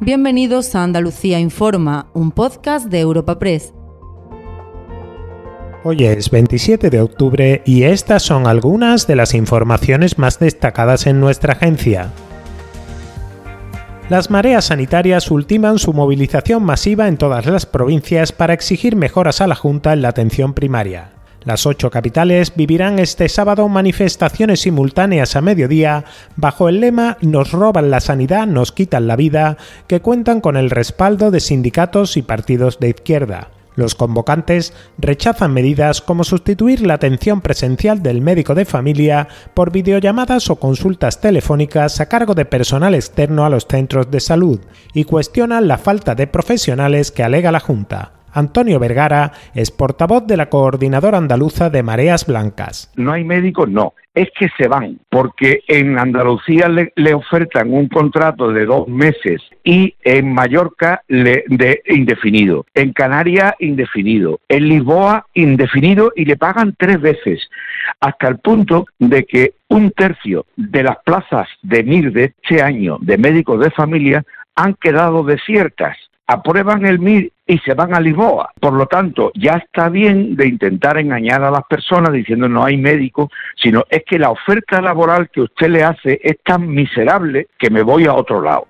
Bienvenidos a Andalucía Informa, un podcast de Europa Press. Hoy es 27 de octubre y estas son algunas de las informaciones más destacadas en nuestra agencia. Las mareas sanitarias ultiman su movilización masiva en todas las provincias para exigir mejoras a la Junta en la atención primaria. Las ocho capitales vivirán este sábado manifestaciones simultáneas a mediodía bajo el lema Nos roban la sanidad, nos quitan la vida, que cuentan con el respaldo de sindicatos y partidos de izquierda. Los convocantes rechazan medidas como sustituir la atención presencial del médico de familia por videollamadas o consultas telefónicas a cargo de personal externo a los centros de salud y cuestionan la falta de profesionales que alega la Junta. Antonio Vergara es portavoz de la coordinadora andaluza de Mareas Blancas. No hay médicos, no. Es que se van, porque en Andalucía le, ofertan un contrato de dos meses y en Mallorca de indefinido, en Canarias indefinido, en Lisboa indefinido y le pagan tres veces, hasta el punto de que un tercio de las plazas de MIR de este año de médicos de familia han quedado desiertas aprueban el MIR y se van a Lisboa. Por lo tanto, ya está bien de intentar engañar a las personas diciendo no hay médico, sino es que la oferta laboral que usted le hace es tan miserable que me voy a otro lado.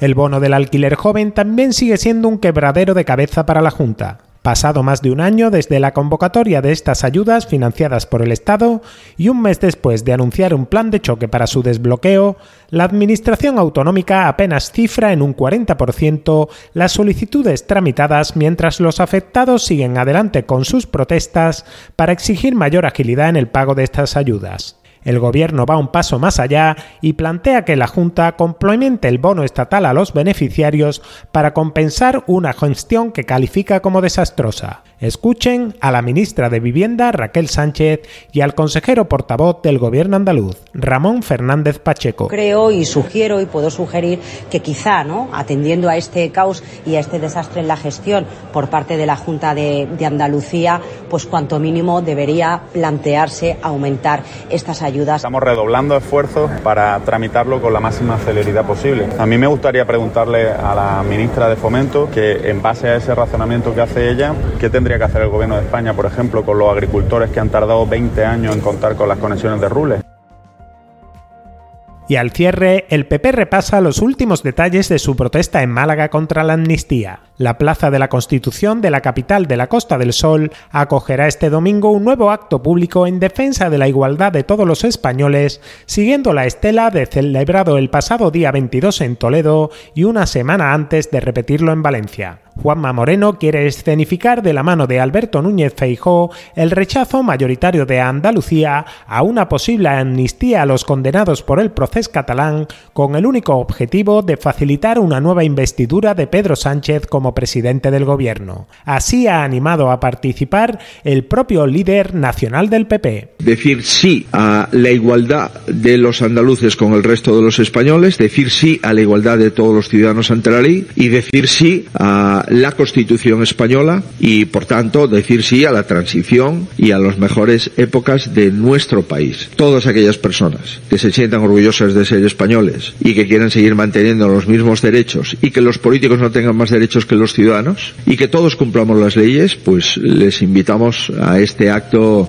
El bono del alquiler joven también sigue siendo un quebradero de cabeza para la Junta. Pasado más de un año desde la convocatoria de estas ayudas financiadas por el Estado y un mes después de anunciar un plan de choque para su desbloqueo, la Administración Autonómica apenas cifra en un 40% las solicitudes tramitadas mientras los afectados siguen adelante con sus protestas para exigir mayor agilidad en el pago de estas ayudas. El gobierno va un paso más allá y plantea que la Junta complemente el bono estatal a los beneficiarios para compensar una gestión que califica como desastrosa. Escuchen a la ministra de Vivienda Raquel Sánchez y al consejero portavoz del gobierno andaluz Ramón Fernández Pacheco. Creo y sugiero y puedo sugerir que quizá, ¿no? atendiendo a este caos y a este desastre en la gestión por parte de la Junta de, de Andalucía, pues cuanto mínimo debería plantearse aumentar estas ayudas. Estamos redoblando esfuerzos para tramitarlo con la máxima celeridad posible. A mí me gustaría preguntarle a la ministra de Fomento que en base a ese razonamiento que hace ella, ¿qué tendría que hacer el gobierno de España, por ejemplo, con los agricultores que han tardado 20 años en contar con las conexiones de Rules. Y al cierre, el PP repasa los últimos detalles de su protesta en Málaga contra la amnistía. La Plaza de la Constitución de la capital de la Costa del Sol acogerá este domingo un nuevo acto público en defensa de la igualdad de todos los españoles, siguiendo la estela de celebrado el pasado día 22 en Toledo y una semana antes de repetirlo en Valencia. Juanma Moreno quiere escenificar de la mano de Alberto Núñez Feijó el rechazo mayoritario de Andalucía a una posible amnistía a los condenados por el proceso catalán con el único objetivo de facilitar una nueva investidura de Pedro Sánchez como presidente del gobierno. Así ha animado a participar el propio líder nacional del PP. Decir sí a la igualdad de los andaluces con el resto de los españoles, decir sí a la igualdad de todos los ciudadanos ante la ley y decir sí a la Constitución española y, por tanto, decir sí a la transición y a las mejores épocas de nuestro país. Todas aquellas personas que se sientan orgullosas de ser españoles y que quieran seguir manteniendo los mismos derechos y que los políticos no tengan más derechos que los ciudadanos y que todos cumplamos las leyes, pues les invitamos a este acto